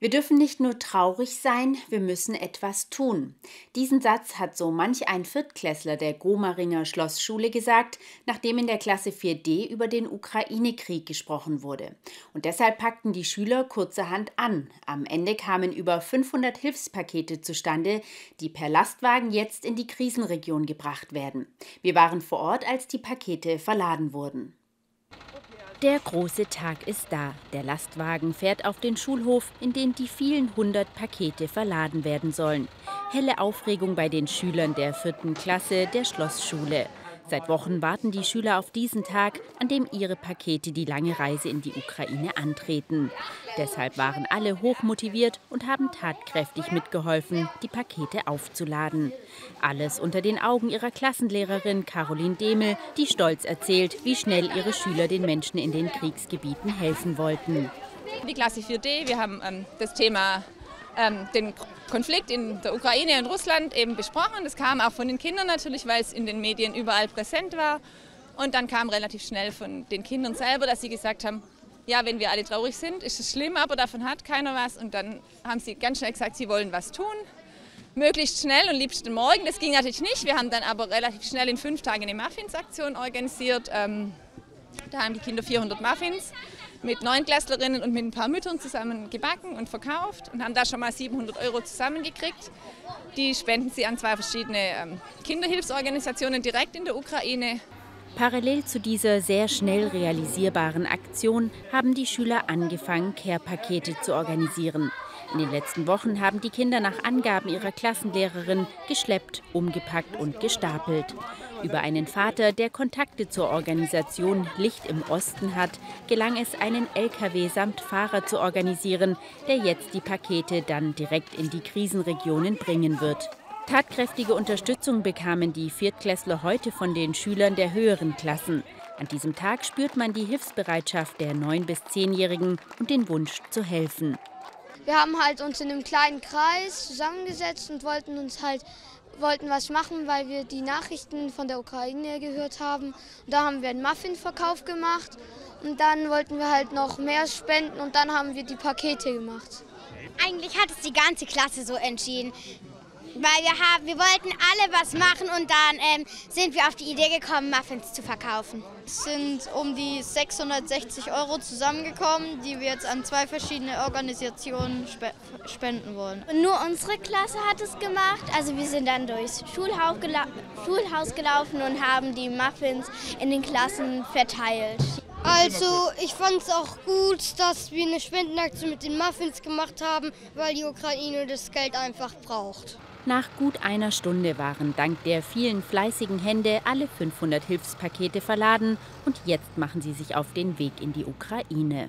Wir dürfen nicht nur traurig sein, wir müssen etwas tun. Diesen Satz hat so manch ein Viertklässler der Gomaringer Schlossschule gesagt, nachdem in der Klasse 4d über den Ukraine-Krieg gesprochen wurde. Und deshalb packten die Schüler kurzerhand an. Am Ende kamen über 500 Hilfspakete zustande, die per Lastwagen jetzt in die Krisenregion gebracht werden. Wir waren vor Ort, als die Pakete verladen wurden. Der große Tag ist da. Der Lastwagen fährt auf den Schulhof, in den die vielen hundert Pakete verladen werden sollen. Helle Aufregung bei den Schülern der vierten Klasse der Schlossschule. Seit Wochen warten die Schüler auf diesen Tag, an dem ihre Pakete die lange Reise in die Ukraine antreten. Deshalb waren alle hochmotiviert und haben tatkräftig mitgeholfen, die Pakete aufzuladen. Alles unter den Augen ihrer Klassenlehrerin Caroline Demel, die stolz erzählt, wie schnell ihre Schüler den Menschen in den Kriegsgebieten helfen wollten. Die Klasse 4D, wir haben ähm, das Thema ähm, den Konflikt in der Ukraine und Russland eben besprochen. Das kam auch von den Kindern natürlich, weil es in den Medien überall präsent war. Und dann kam relativ schnell von den Kindern selber, dass sie gesagt haben, ja, wenn wir alle traurig sind, ist es schlimm, aber davon hat keiner was. Und dann haben sie ganz schnell gesagt, sie wollen was tun. Möglichst schnell und liebsten morgen. Das ging natürlich nicht. Wir haben dann aber relativ schnell in fünf Tagen eine Muffins-Aktion organisiert. Ähm, da haben die Kinder 400 Muffins mit neun Klässlerinnen und mit ein paar Müttern zusammen gebacken und verkauft und haben da schon mal 700 Euro zusammengekriegt. Die spenden sie an zwei verschiedene ähm, Kinderhilfsorganisationen direkt in der Ukraine. Parallel zu dieser sehr schnell realisierbaren Aktion haben die Schüler angefangen, Care-Pakete zu organisieren. In den letzten Wochen haben die Kinder nach Angaben ihrer Klassenlehrerin geschleppt, umgepackt und gestapelt. Über einen Vater, der Kontakte zur Organisation Licht im Osten hat, gelang es, einen LKW samt Fahrer zu organisieren, der jetzt die Pakete dann direkt in die Krisenregionen bringen wird. Tatkräftige Unterstützung bekamen die Viertklässler heute von den Schülern der höheren Klassen. An diesem Tag spürt man die Hilfsbereitschaft der 9- bis 10-Jährigen und den Wunsch zu helfen. Wir haben halt uns in einem kleinen Kreis zusammengesetzt und wollten uns halt wollten was machen, weil wir die Nachrichten von der Ukraine gehört haben. Und da haben wir einen Muffinverkauf gemacht und dann wollten wir halt noch mehr spenden und dann haben wir die Pakete gemacht. Eigentlich hat es die ganze Klasse so entschieden weil wir haben, wir wollten alle was machen und dann ähm, sind wir auf die Idee gekommen, Muffins zu verkaufen. Es sind um die 660 Euro zusammengekommen, die wir jetzt an zwei verschiedene Organisationen spe spenden wollen. Und nur unsere Klasse hat es gemacht. Also wir sind dann durchs Schulhaus, gela Schulhaus gelaufen und haben die Muffins in den Klassen verteilt. Also ich fand es auch gut, dass wir eine Spendenaktion mit den Muffins gemacht haben, weil die Ukraine das Geld einfach braucht. Nach gut einer Stunde waren dank der vielen fleißigen Hände alle 500 Hilfspakete verladen und jetzt machen sie sich auf den Weg in die Ukraine.